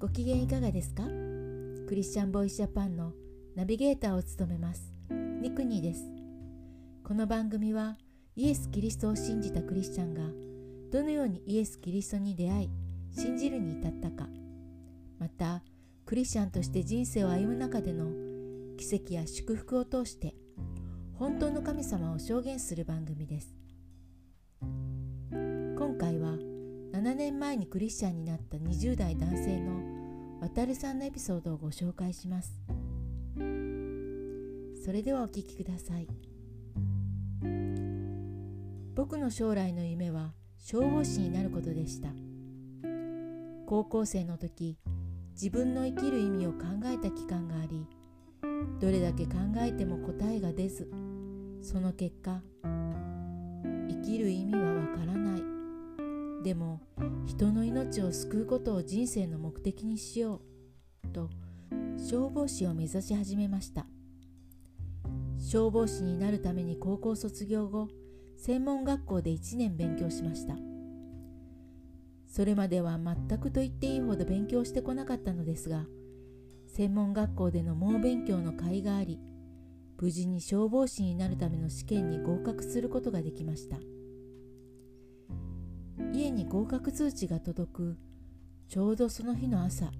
ご機嫌いかがですか？クリスチャンボイスジャパンのナビゲーターを務めます。ニクニーです。この番組はイエス・キリストを信じたクリスチャンがどのようにイエス・キリストに出会い信じるに至ったか。またクリスチャンとして人生を歩む中での奇跡や祝福を通して本当の神様を証言する番組です。7年前にクリスチャンになった20代男性の渡るさんのエピソードをご紹介します。それではお聞きください。僕の将来の夢は消防士になることでした。高校生の時自分の生きる意味を考えた期間がありどれだけ考えても答えが出ずその結果生きる意味はわからない。でも人の命を救うことを人生の目的にしようと消防士を目指し始めました。消防士になるために高校卒業後専門学校で1年勉強しました。それまでは全くと言っていいほど勉強してこなかったのですが専門学校での猛勉強の甲斐があり無事に消防士になるための試験に合格することができました。家に合格通知が届く。ちょうどその日の朝。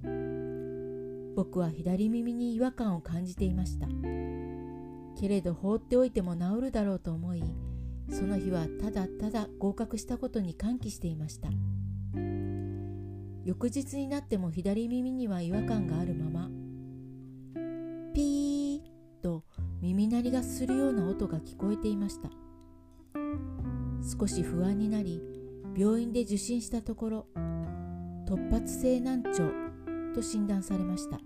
僕は左耳に違和感を感じていました。けれど放っておいても治るだろうと思いその日はただただ合格したことに歓喜していました。翌日になっても左耳には違和感があるままピーと耳鳴りがするような音が聞こえていました。少し不安になり病院で受診したところ突発性難聴と診断されました。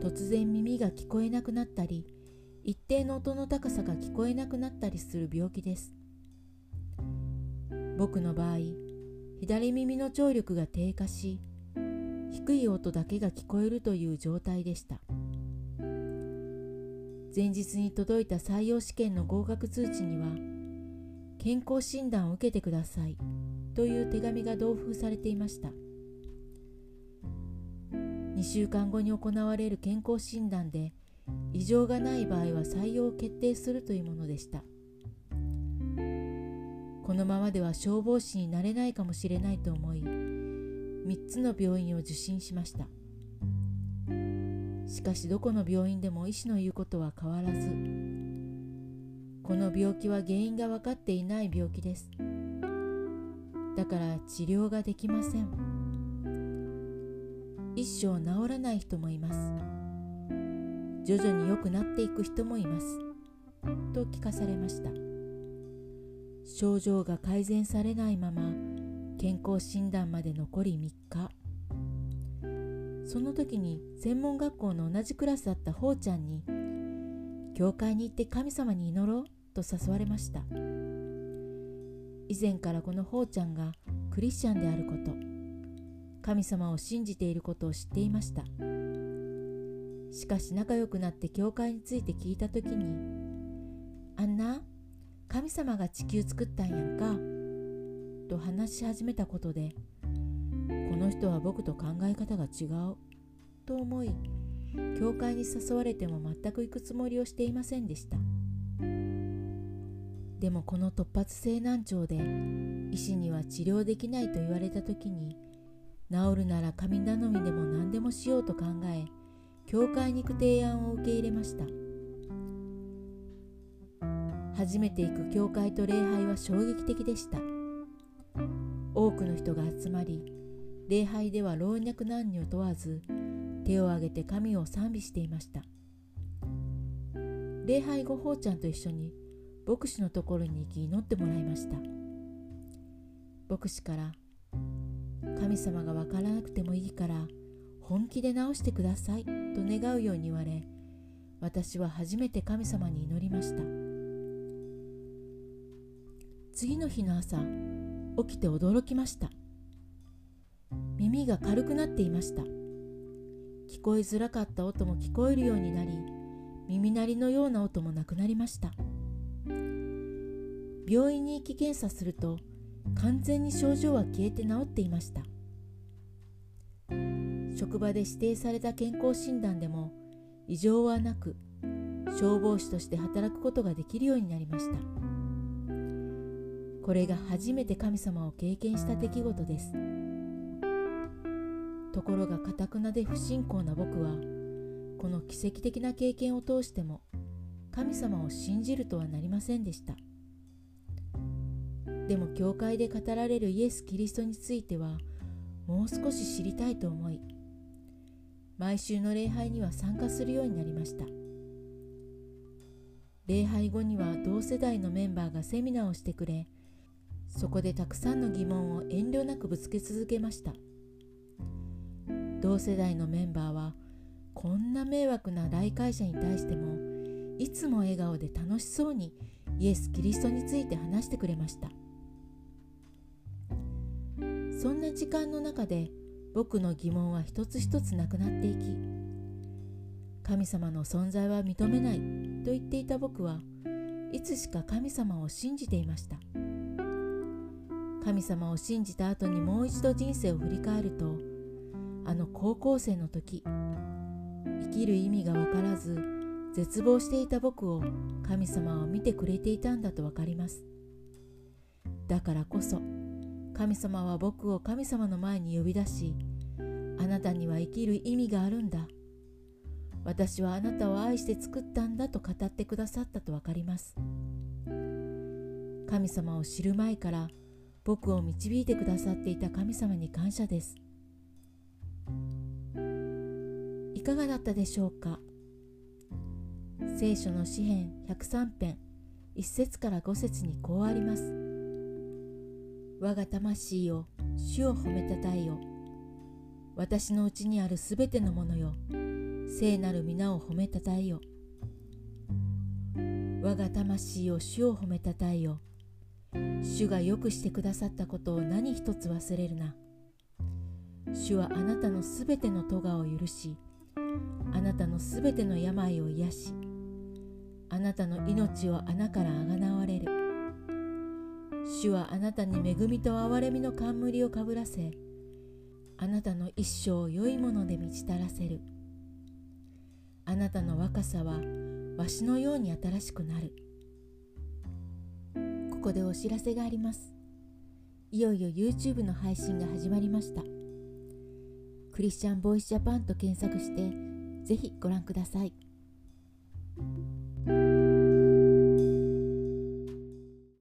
突然耳が聞こえなくなったり一定の音の高さが聞こえなくなったりする病気です。僕の場合左耳の聴力が低下し低い音だけが聞こえるという状態でした。前日に届いた採用試験の合格通知には健康診断を受けてください。という手紙が同封されていました。2週間後に行われる健康診断で異常がない場合は採用を決定するというものでした。このままでは消防士になれないかもしれないと思い3つの病院を受診しました。しかしどこの病院でも医師の言うことは変わらずこの病気は原因が分かっていない病気です。だから治療ができません。一生治らない人もいます。徐々に良くなっていく人もいます。と聞かされました。症状が改善されないまま健康診断まで残り3日。その時に専門学校の同じクラスだったほうちゃんに教会に行って神様に祈ろうと誘われました。以前からこのほうちゃんがクリスチャンであること神様を信じていることを知っていました。しかし仲良くなって教会について聞いた時に「あんな神様が地球作ったんやんか」と話し始めたことでこの人は僕と考え方が違うと思い教会に誘われても全く行くつもりをしていませんでした。でもこの突発性難聴で医師には治療できないと言われた時に治るなら神頼みでも何でもしようと考え教会に行く提案を受け入れました。初めて行く教会と礼拝は衝撃的でした。多くの人が集まり礼拝では老若男女問わず手を挙げて神を賛美していました。礼拝後ほうちゃんと一緒に牧師のところに行き祈ってもらいました。牧師から神様がわからなくてもいいから本気で直してくださいと願うように言われ私は初めて神様に祈りました。次の日の朝起きて驚きました。耳が軽くなっていました。聞こえづらかった音も聞こえるようになり耳鳴りのような音もなくなりました。病院に行き検査すると完全に症状は消えて治っていました。職場で指定された健康診断でも異常はなく消防士として働くことができるようになりました。これが初めて神様を経験した出来事です。ところがかたくなで不信仰な僕はこの奇跡的な経験を通しても神様を信じるとはなりませんでした。でも教会で語られるイエス・キリストについてはもう少し知りたいと思い毎週の礼拝には参加するようになりました。礼拝後には同世代のメンバーがセミナーをしてくれそこでたくさんの疑問を遠慮なくぶつけ続けました。同世代のメンバーはこんな迷惑な来会者に対してもいつも笑顔で楽しそうにイエス・キリストについて話してくれました。そんな時間の中で僕の疑問は一つ一つなくなっていき神様の存在は認めないと言っていた僕はいつしか神様を信じていました。神様を信じた後にもう一度人生を振り返るとあの高校生の時生きる意味が分からず絶望していた僕を神様は見てくれていたんだと分かります。だからこそ神様は僕を神様の前に呼び出しあなたには生きる意味があるんだ。私はあなたを愛して作ったんだと語ってくださったと分かります。神様を知る前から僕を導いてくださっていた神様に感謝です。いかがだったでしょうか？聖書の詩編103編1節から5節にこうあります。我が魂よ主を褒めたたえよ。私のうちにあるすべてのものよ聖なる皆を褒めたたえよ。我が魂よ主を褒めたたえよ。主がよくしてくださったことを何一つ忘れるな。主はあなたのすべての咎を許しあなたのすべての病を癒しあなたの命を穴からあがなわれる。主はあなたに恵みと憐れみの冠をかぶらせあなたの一生を良いもので満ちたらせる。あなたの若さはわしのように新しくなる。ここでお知らせがあります。いよいよ YouTube の配信が始まりました。クリスチャンボイスジャパンと検索してぜひご覧ください。